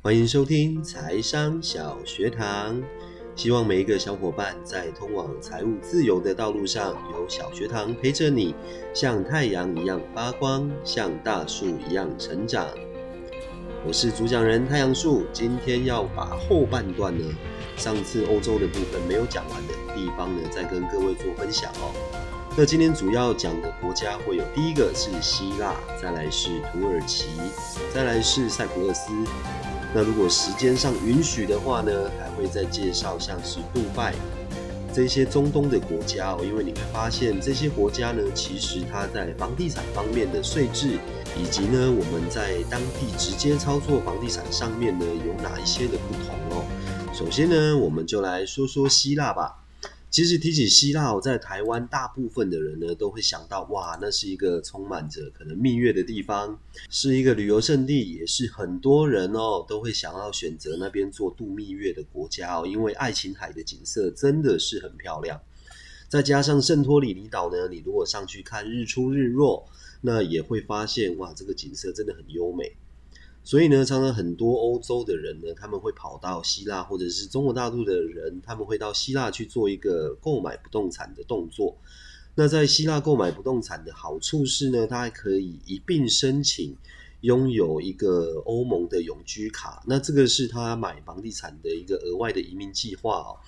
欢迎收听财商小学堂，希望每一个小伙伴在通往财务自由的道路上，有小学堂陪着你，像太阳一样发光，像大树一样成长。我是主讲人太阳树，今天要把后半段呢，上次欧洲的部分没有讲完的地方呢，再跟各位做分享哦。那今天主要讲的国家会有第一个是希腊，再来是土耳其，再来是塞浦路斯。那如果时间上允许的话呢，还会再介绍像是杜拜这些中东的国家哦，因为你会发现这些国家呢，其实它在房地产方面的税制，以及呢我们在当地直接操作房地产上面呢有哪一些的不同哦。首先呢，我们就来说说希腊吧。其实提起希腊，在台湾大部分的人呢，都会想到哇，那是一个充满着可能蜜月的地方，是一个旅游胜地，也是很多人哦都会想要选择那边做度蜜月的国家哦，因为爱琴海的景色真的是很漂亮。再加上圣托里尼岛呢，你如果上去看日出日落，那也会发现哇，这个景色真的很优美。所以呢，常常很多欧洲的人呢，他们会跑到希腊，或者是中国大陆的人，他们会到希腊去做一个购买不动产的动作。那在希腊购买不动产的好处是呢，他还可以一并申请拥有一个欧盟的永居卡。那这个是他买房地产的一个额外的移民计划哦。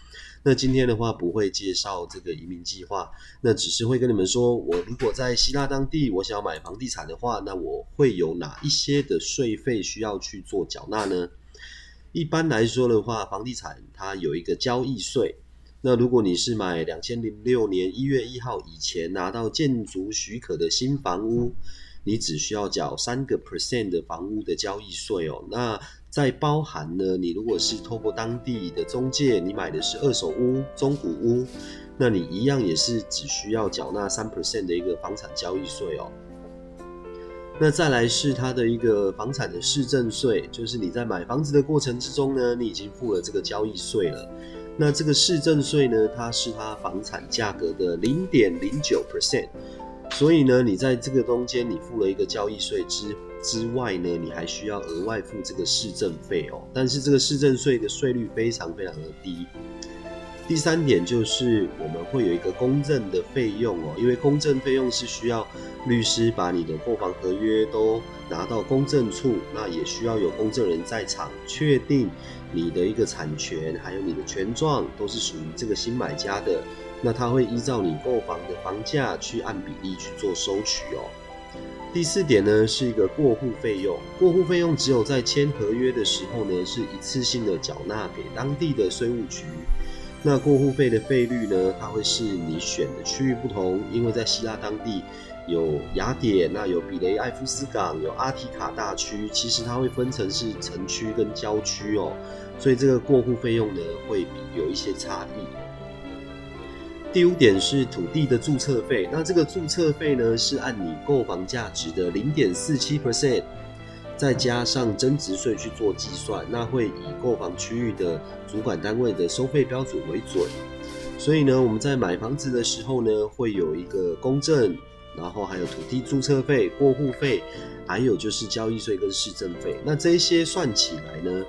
那今天的话不会介绍这个移民计划，那只是会跟你们说，我如果在希腊当地，我想要买房地产的话，那我会有哪一些的税费需要去做缴纳呢？一般来说的话，房地产它有一个交易税。那如果你是买两千零六年一月一号以前拿到建筑许可的新房屋，你只需要缴三个 percent 的房屋的交易税哦。那在包含呢，你如果是透过当地的中介，你买的是二手屋、中古屋，那你一样也是只需要缴纳三 percent 的一个房产交易税哦。那再来是它的一个房产的市政税，就是你在买房子的过程之中呢，你已经付了这个交易税了。那这个市政税呢，它是它房产价格的零点零九 percent，所以呢，你在这个中间你付了一个交易税之。之外呢，你还需要额外付这个市政费哦。但是这个市政税的税率非常非常的低。第三点就是我们会有一个公证的费用哦，因为公证费用是需要律师把你的购房合约都拿到公证处，那也需要有公证人在场确定你的一个产权还有你的权状都是属于这个新买家的，那他会依照你购房的房价去按比例去做收取哦。第四点呢，是一个过户费用。过户费用只有在签合约的时候呢，是一次性的缴纳给当地的税务局。那过户费的费率呢，它会是你选的区域不同，因为在希腊当地有雅典，那有比雷埃夫斯港，有阿提卡大区，其实它会分成是城区跟郊区哦，所以这个过户费用呢，会比有一些差异。第五点是土地的注册费，那这个注册费呢是按你购房价值的零点四七 percent，再加上增值税去做计算，那会以购房区域的主管单位的收费标准为准。所以呢，我们在买房子的时候呢，会有一个公证，然后还有土地注册费、过户费，还有就是交易税跟市政费。那这些算起来呢？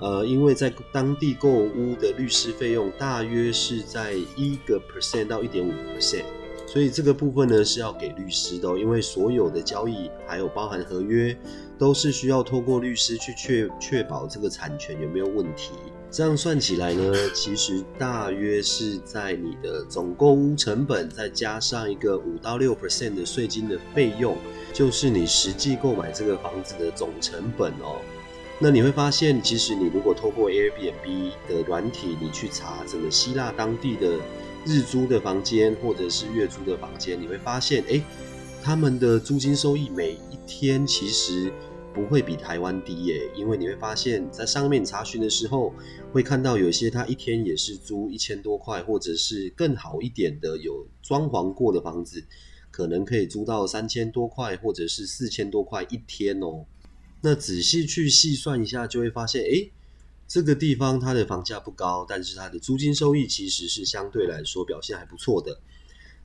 呃，因为在当地购屋的律师费用大约是在一个 percent 到一点五 percent，所以这个部分呢是要给律师的，因为所有的交易还有包含合约，都是需要透过律师去确确保这个产权有没有问题。这样算起来呢，其实大约是在你的总购屋成本再加上一个五到六 percent 的税金的费用，就是你实际购买这个房子的总成本哦。那你会发现，其实你如果透过 Airbnb 的软体，你去查整个希腊当地的日租的房间或者是月租的房间，你会发现，哎，他们的租金收益每一天其实不会比台湾低耶。因为你会发现在上面查询的时候，会看到有些他一天也是租一千多块，或者是更好一点的有装潢过的房子，可能可以租到三千多块，或者是四千多块一天哦。那仔细去细算一下，就会发现，哎，这个地方它的房价不高，但是它的租金收益其实是相对来说表现还不错的。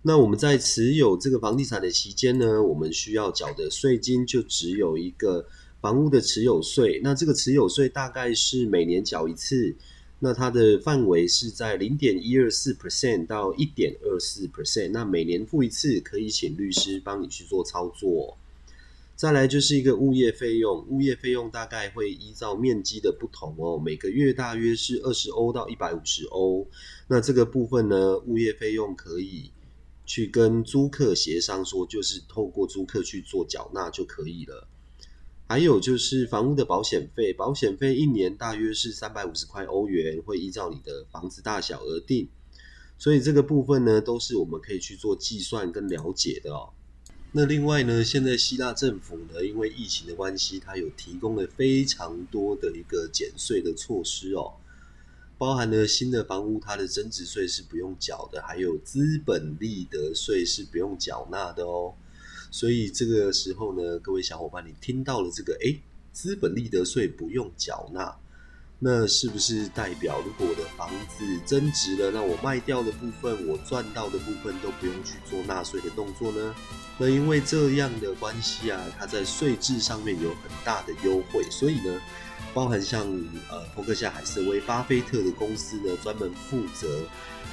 那我们在持有这个房地产的期间呢，我们需要缴的税金就只有一个房屋的持有税。那这个持有税大概是每年缴一次，那它的范围是在零点一二四 percent 到一点二四 percent。那每年付一次，可以请律师帮你去做操作。再来就是一个物业费用，物业费用大概会依照面积的不同哦，每个月大约是二十欧到一百五十欧。那这个部分呢，物业费用可以去跟租客协商说，就是透过租客去做缴纳就可以了。还有就是房屋的保险费，保险费一年大约是三百五十块欧元，会依照你的房子大小而定。所以这个部分呢，都是我们可以去做计算跟了解的哦。那另外呢，现在希腊政府呢，因为疫情的关系，它有提供了非常多的一个减税的措施哦，包含了新的房屋它的增值税是不用缴的，还有资本利得税是不用缴纳的哦。所以这个时候呢，各位小伙伴，你听到了这个，诶，资本利得税不用缴纳。那是不是代表，如果我的房子增值了，那我卖掉的部分，我赚到的部分都不用去做纳税的动作呢？那因为这样的关系啊，它在税制上面有很大的优惠，所以呢，包含像呃，伯克夏海瑟威、巴菲特的公司呢，专门负责。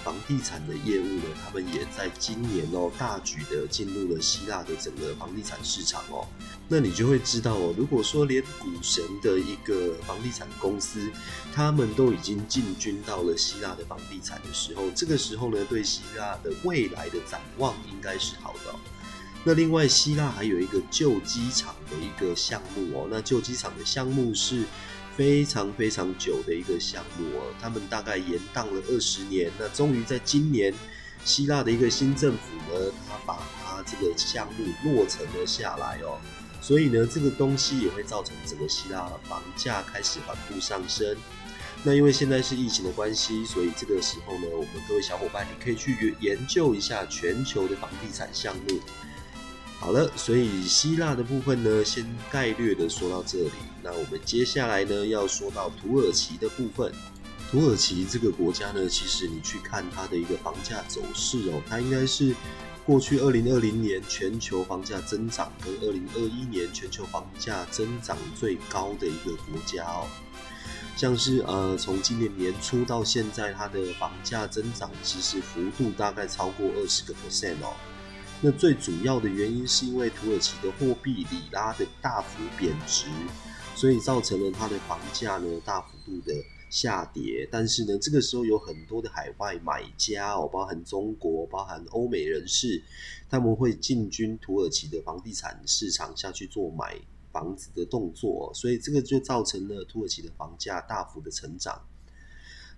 房地产的业务呢，他们也在今年哦大举的进入了希腊的整个房地产市场哦。那你就会知道哦，如果说连股神的一个房地产公司，他们都已经进军到了希腊的房地产的时候，这个时候呢，对希腊的未来的展望应该是好的。那另外，希腊还有一个旧机场的一个项目哦，那旧机场的项目是。非常非常久的一个项目哦，他们大概延宕了二十年，那终于在今年，希腊的一个新政府呢，他把它这个项目落成了下来哦，所以呢，这个东西也会造成整个希腊房价开始缓步上升。那因为现在是疫情的关系，所以这个时候呢，我们各位小伙伴，你可以去研究一下全球的房地产项目。好了，所以希腊的部分呢，先概略的说到这里。那我们接下来呢，要说到土耳其的部分。土耳其这个国家呢，其实你去看它的一个房价走势哦，它应该是过去二零二零年全球房价增长跟二零二一年全球房价增长最高的一个国家哦。像是呃，从今年年初到现在，它的房价增长其实幅度大概超过二十个 percent 哦。那最主要的原因是因为土耳其的货币里拉的大幅贬值，所以造成了它的房价呢大幅度的下跌。但是呢，这个时候有很多的海外买家哦，包含中国、包含欧美人士，他们会进军土耳其的房地产市场下去做买房子的动作，所以这个就造成了土耳其的房价大幅的成长。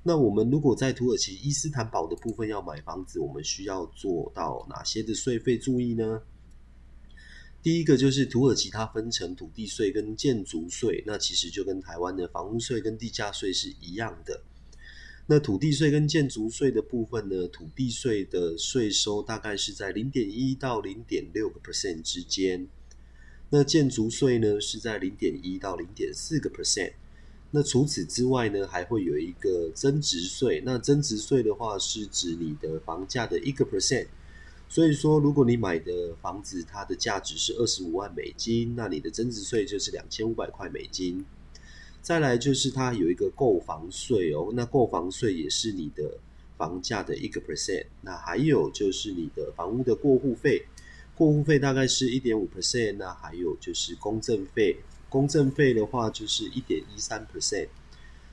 那我们如果在土耳其伊斯坦堡的部分要买房子，我们需要做到哪些的税费注意呢？第一个就是土耳其它分成土地税跟建筑税，那其实就跟台湾的房屋税跟地价税是一样的。那土地税跟建筑税的部分呢，土地税的税收大概是在零点一到零点六个 percent 之间，那建筑税呢是在零点一到零点四个 percent。那除此之外呢，还会有一个增值税。那增值税的话，是指你的房价的一个 percent。所以说，如果你买的房子它的价值是二十五万美金，那你的增值税就是两千五百块美金。再来就是它有一个购房税哦，那购房税也是你的房价的一个 percent。那还有就是你的房屋的过户费，过户费大概是一点五 percent。那还有就是公证费。公证费的话就是一点一三 percent，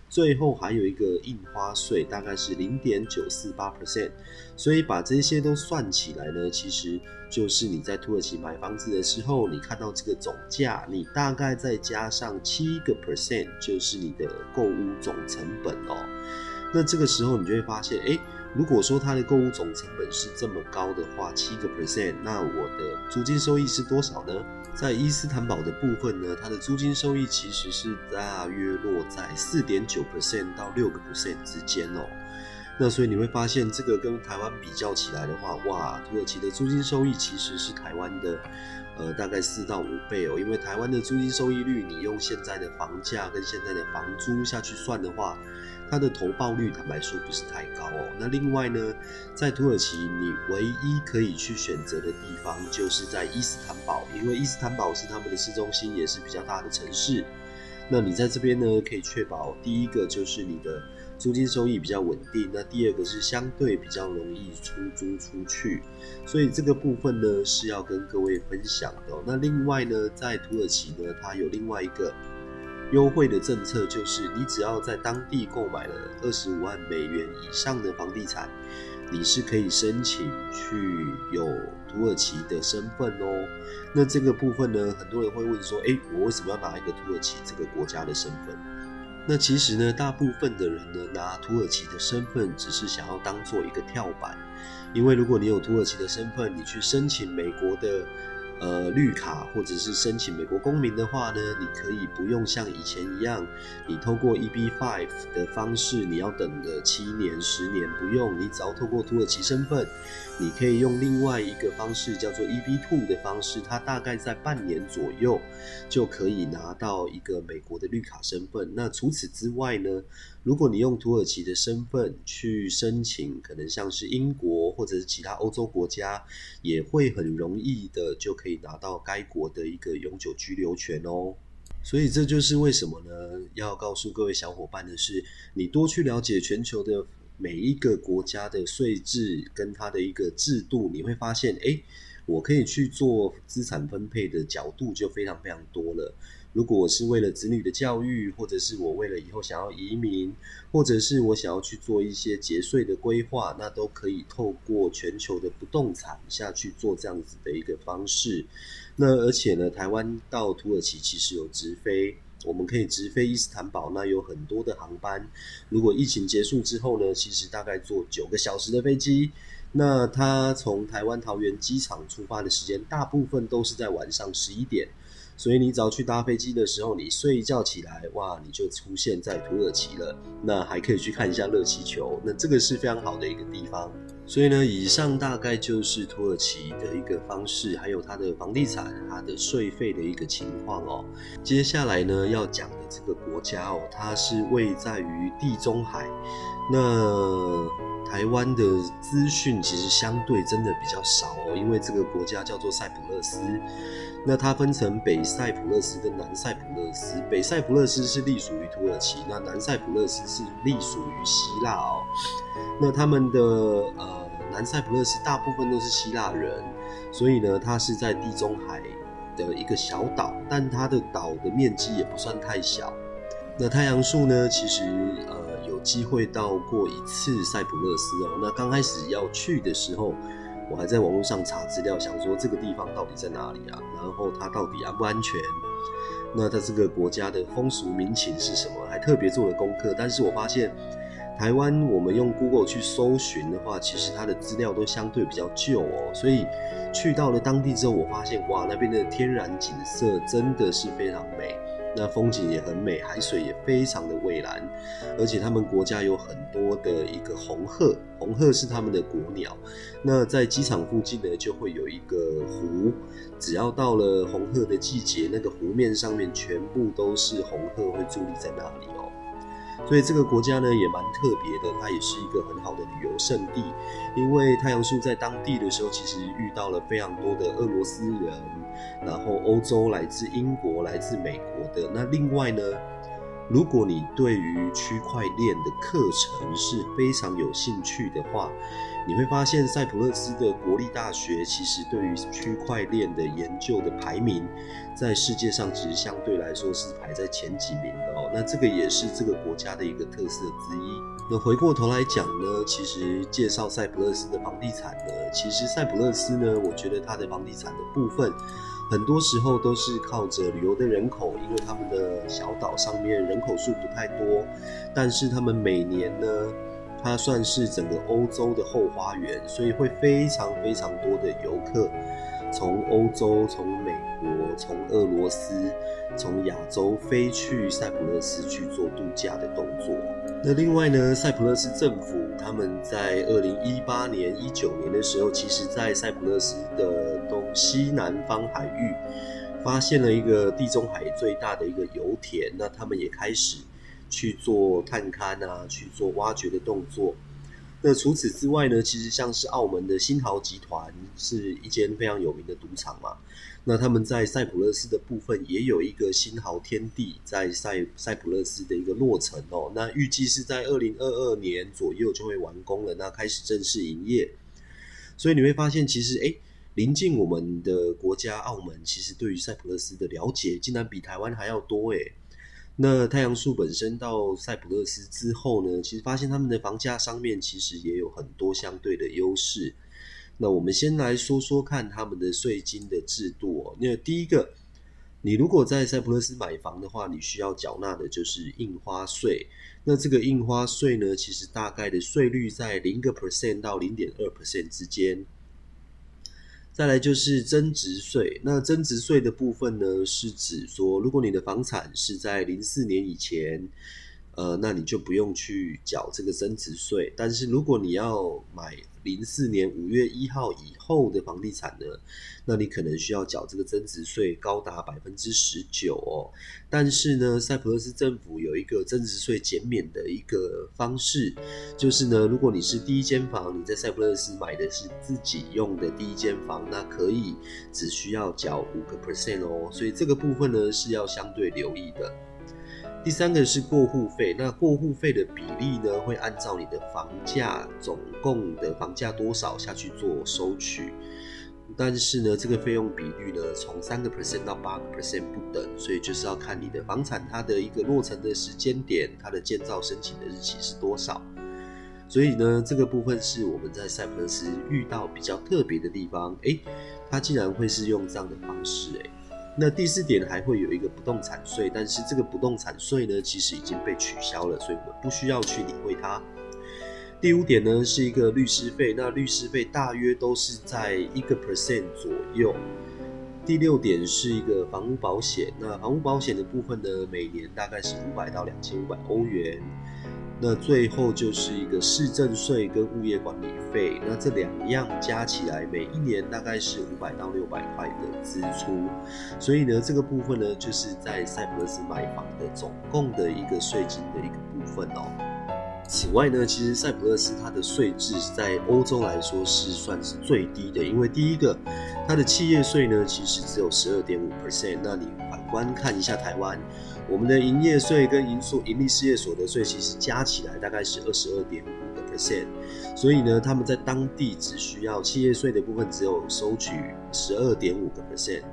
最后还有一个印花税，大概是零点九四八 percent，所以把这些都算起来呢，其实就是你在土耳其买房子的时候，你看到这个总价，你大概再加上七个 percent，就是你的购物总成本哦。那这个时候你就会发现，哎，如果说它的购物总成本是这么高的话，七个 percent，那我的租金收益是多少呢？在伊斯坦堡的部分呢，它的租金收益其实是大约落在四点九 percent 到六个 percent 之间哦。那所以你会发现，这个跟台湾比较起来的话，哇，土耳其的租金收益其实是台湾的呃，大概四到五倍哦。因为台湾的租金收益率，你用现在的房价跟现在的房租下去算的话，它的投报率坦白说不是太高哦。那另外呢，在土耳其，你唯一可以去选择的地方就是在伊斯坦堡，因为伊斯坦堡是他们的市中心，也是比较大的城市。那你在这边呢，可以确保第一个就是你的租金收益比较稳定，那第二个是相对比较容易出租出去，所以这个部分呢是要跟各位分享的。那另外呢，在土耳其呢，它有另外一个优惠的政策，就是你只要在当地购买了二十五万美元以上的房地产。你是可以申请去有土耳其的身份哦。那这个部分呢，很多人会问说，诶，我为什么要拿一个土耳其这个国家的身份？那其实呢，大部分的人呢，拿土耳其的身份只是想要当做一个跳板，因为如果你有土耳其的身份，你去申请美国的。呃，绿卡或者是申请美国公民的话呢，你可以不用像以前一样，你透过 EB5 的方式，你要等个七年、十年，不用，你只要透过土耳其身份。你可以用另外一个方式，叫做 EB2 的方式，它大概在半年左右就可以拿到一个美国的绿卡身份。那除此之外呢，如果你用土耳其的身份去申请，可能像是英国或者是其他欧洲国家，也会很容易的就可以拿到该国的一个永久居留权哦。所以这就是为什么呢？要告诉各位小伙伴的是，你多去了解全球的。每一个国家的税制跟它的一个制度，你会发现，哎，我可以去做资产分配的角度就非常非常多了。如果我是为了子女的教育，或者是我为了以后想要移民，或者是我想要去做一些节税的规划，那都可以透过全球的不动产下去做这样子的一个方式。那而且呢，台湾到土耳其其实有直飞。我们可以直飞伊斯坦堡，那有很多的航班。如果疫情结束之后呢，其实大概坐九个小时的飞机。那它从台湾桃园机场出发的时间，大部分都是在晚上十一点。所以你只要去搭飞机的时候，你睡一觉起来，哇，你就出现在土耳其了。那还可以去看一下热气球，那这个是非常好的一个地方。所以呢，以上大概就是土耳其的一个方式，还有它的房地产、它的税费的一个情况哦。接下来呢，要讲的这个国家哦，它是位在于地中海。那台湾的资讯其实相对真的比较少哦，因为这个国家叫做塞浦勒斯。那它分成北塞浦勒斯跟南塞浦勒斯，北塞浦勒斯是隶属于土耳其，那南塞浦勒斯是隶属于希腊哦。那他们的呃南塞浦勒斯大部分都是希腊人，所以呢，它是在地中海的一个小岛，但它的岛的面积也不算太小。那太阳树呢，其实呃有机会到过一次塞浦勒斯哦。那刚开始要去的时候。我还在网络上查资料，想说这个地方到底在哪里啊？然后它到底安不安全？那它这个国家的风俗民情是什么？还特别做了功课。但是我发现，台湾我们用 Google 去搜寻的话，其实它的资料都相对比较旧哦。所以去到了当地之后，我发现哇，那边的天然景色真的是非常美。那风景也很美，海水也非常的蔚蓝，而且他们国家有很多的一个红鹤，红鹤是他们的国鸟。那在机场附近呢，就会有一个湖，只要到了红鹤的季节，那个湖面上面全部都是红鹤会伫立在那里哦。所以这个国家呢也蛮特别的，它也是一个很好的旅游胜地。因为太阳树在当地的时候，其实遇到了非常多的俄罗斯人，然后欧洲来自英国、来自美国的。那另外呢，如果你对于区块链的课程是非常有兴趣的话，你会发现塞浦路斯的国立大学其实对于区块链的研究的排名，在世界上其实相对来说是排在前几名的哦。那这个也是这个国家的一个特色之一。那回过头来讲呢，其实介绍塞浦路斯的房地产呢，其实塞浦路斯呢，我觉得它的房地产的部分，很多时候都是靠着旅游的人口，因为他们的小岛上面人口数不太多，但是他们每年呢。它算是整个欧洲的后花园，所以会非常非常多的游客从欧洲、从美国、从俄罗斯、从亚洲飞去塞浦路斯去做度假的动作。那另外呢，塞浦路斯政府他们在二零一八年、一九年的时候，其实在塞浦路斯的东西南方海域发现了一个地中海最大的一个油田，那他们也开始去做探勘啊，去做挖掘的动作。那除此之外呢，其实像是澳门的新豪集团是一间非常有名的赌场嘛。那他们在塞浦路斯的部分也有一个新豪天地在塞塞浦路斯的一个落成哦。那预计是在二零二二年左右就会完工了，那开始正式营业。所以你会发现，其实哎，临近我们的国家澳门，其实对于塞浦路斯的了解竟然比台湾还要多哎。那太阳树本身到塞浦路斯之后呢，其实发现他们的房价上面其实也有很多相对的优势。那我们先来说说看他们的税金的制度哦。那第一个，你如果在塞浦路斯买房的话，你需要缴纳的就是印花税。那这个印花税呢，其实大概的税率在零个 percent 到零点二 percent 之间。再来就是增值税，那增值税的部分呢，是指说，如果你的房产是在零四年以前，呃，那你就不用去缴这个增值税。但是如果你要买零四年五月一号以后的房地产呢，那你可能需要缴这个增值税，高达百分之十九哦。但是呢，塞浦路斯政府有一个增值税减免的一个方式，就是呢，如果你是第一间房，你在塞浦路斯买的是自己用的第一间房，那可以只需要缴五个 percent 哦。所以这个部分呢是要相对留意的。第三个是过户费，那过户费的比例呢，会按照你的房价总共的房价多少下去做收取，但是呢，这个费用比率呢，从三个 percent 到八个 percent 不等，所以就是要看你的房产它的一个落成的时间点，它的建造申请的日期是多少，所以呢，这个部分是我们在塞浦路斯遇到比较特别的地方，诶，它竟然会是用这样的方式，诶。那第四点还会有一个不动产税，但是这个不动产税呢，其实已经被取消了，所以我们不需要去理会它。第五点呢是一个律师费，那律师费大约都是在一个 percent 左右。第六点是一个房屋保险，那房屋保险的部分呢，每年大概是五百到两千五百欧元。那最后就是一个市政税跟物业管理费，那这两样加起来每一年大概是五百到六百块的支出，所以呢，这个部分呢，就是在塞浦路斯买房的总共的一个税金的一个部分哦。此外呢，其实塞浦路斯它的税制在欧洲来说是算是最低的，因为第一个，它的企业税呢其实只有十二点五 percent，那你反观看一下台湾。我们的营业税跟营所盈利事业所得税其实加起来大概是二十二点五个 percent，所以呢，他们在当地只需要企业税的部分只有收取十二点五个 percent。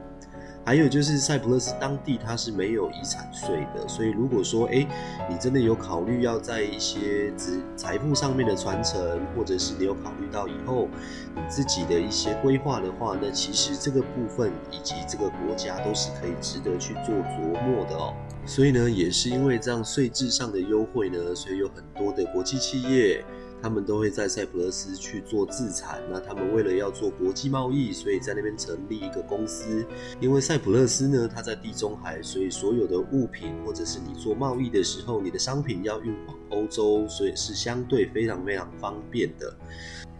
还有就是塞浦路斯当地它是没有遗产税的，所以如果说哎，你真的有考虑要在一些资财富上面的传承，或者是你有考虑到以后你自己的一些规划的话，那其实这个部分以及这个国家都是可以值得去做琢磨的哦。所以呢，也是因为这样税制上的优惠呢，所以有很多的国际企业。他们都会在塞浦路斯去做自产，那他们为了要做国际贸易，所以在那边成立一个公司。因为塞浦路斯呢，它在地中海，所以所有的物品或者是你做贸易的时候，你的商品要运往欧洲，所以是相对非常非常方便的。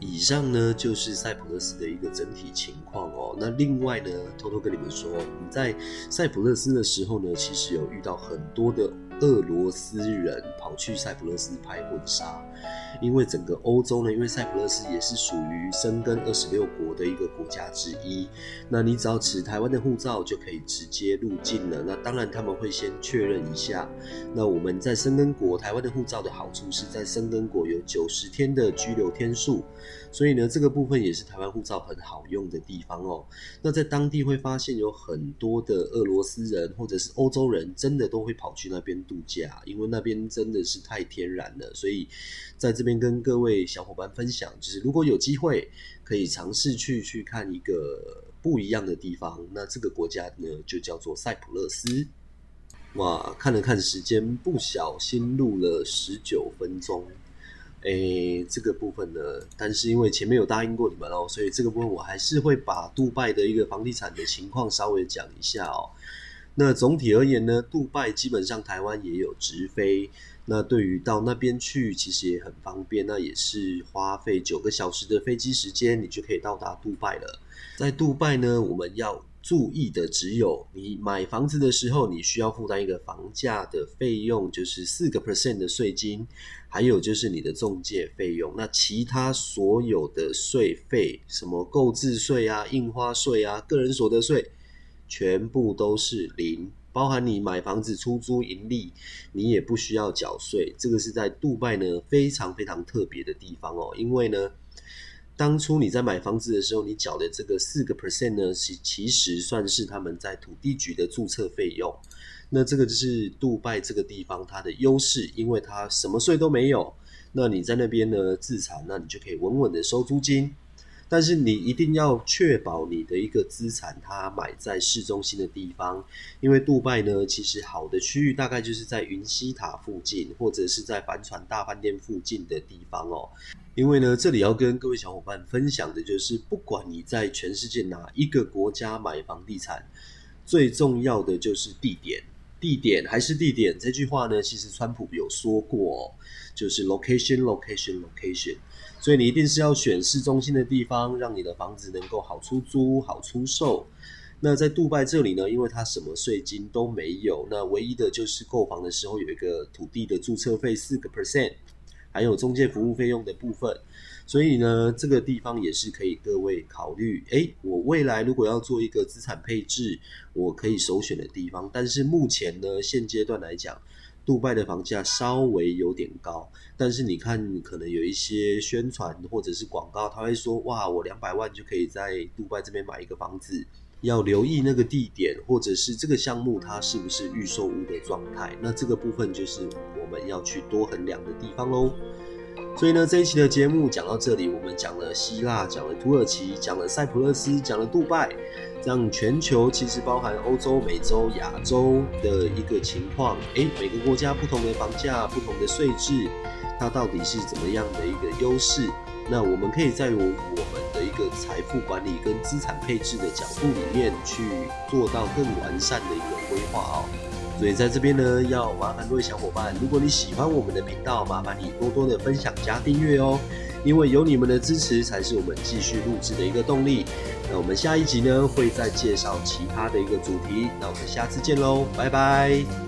以上呢就是塞浦路斯的一个整体情况哦。那另外呢，偷偷跟你们说，你在塞浦路斯的时候呢，其实有遇到很多的。俄罗斯人跑去塞浦路斯拍婚纱，因为整个欧洲呢，因为塞浦路斯也是属于申根二十六国的一个国家之一。那你只要持台湾的护照就可以直接入境了。那当然他们会先确认一下。那我们在申根国，台湾的护照的好处是在申根国有九十天的居留天数，所以呢，这个部分也是台湾护照很好用的地方哦。那在当地会发现有很多的俄罗斯人或者是欧洲人，真的都会跑去那边。度假，因为那边真的是太天然了，所以在这边跟各位小伙伴分享，就是如果有机会可以尝试去去看一个不一样的地方，那这个国家呢就叫做塞浦路斯。哇，看了看时间，不小心录了十九分钟。诶，这个部分呢，但是因为前面有答应过你们哦，所以这个部分我还是会把杜拜的一个房地产的情况稍微讲一下哦。那总体而言呢，杜拜基本上台湾也有直飞，那对于到那边去其实也很方便，那也是花费九个小时的飞机时间，你就可以到达杜拜了。在杜拜呢，我们要注意的只有，你买房子的时候，你需要负担一个房价的费用，就是四个 percent 的税金，还有就是你的中介费用。那其他所有的税费，什么购置税啊、印花税啊、个人所得税。全部都是零，包含你买房子出租盈利，你也不需要缴税。这个是在杜拜呢非常非常特别的地方哦，因为呢，当初你在买房子的时候，你缴的这个四个 percent 呢，是其实算是他们在土地局的注册费用。那这个就是杜拜这个地方它的优势，因为它什么税都没有。那你在那边呢自产，那你就可以稳稳的收租金。但是你一定要确保你的一个资产，它买在市中心的地方，因为杜拜呢，其实好的区域大概就是在云溪塔附近，或者是在帆船大饭店附近的地方哦。因为呢，这里要跟各位小伙伴分享的就是，不管你在全世界哪一个国家买房地产，最重要的就是地点，地点还是地点。这句话呢，其实川普有说过，哦就是 location，location，location。所以你一定是要选市中心的地方，让你的房子能够好出租、好出售。那在杜拜这里呢，因为它什么税金都没有，那唯一的就是购房的时候有一个土地的注册费四个 percent，还有中介服务费用的部分。所以呢，这个地方也是可以各位考虑。诶，我未来如果要做一个资产配置，我可以首选的地方。但是目前呢，现阶段来讲。杜拜的房价稍微有点高，但是你看，可能有一些宣传或者是广告，他会说：“哇，我两百万就可以在杜拜这边买一个房子。”要留意那个地点，或者是这个项目它是不是预售屋的状态。那这个部分就是我们要去多衡量的地方喽。所以呢，这一期的节目讲到这里，我们讲了希腊，讲了土耳其，讲了塞浦路斯，讲了杜拜。让全球其实包含欧洲、美洲、亚洲的一个情况，诶，每个国家不同的房价、不同的税制，它到底是怎么样的一个优势？那我们可以在我我们的一个财富管理跟资产配置的角度里面去做到更完善的一个规划哦。所以在这边呢，要麻烦各位小伙伴，如果你喜欢我们的频道，麻烦你多多的分享加订阅哦。因为有你们的支持，才是我们继续录制的一个动力。那我们下一集呢，会再介绍其他的一个主题。那我们下次见喽，拜拜。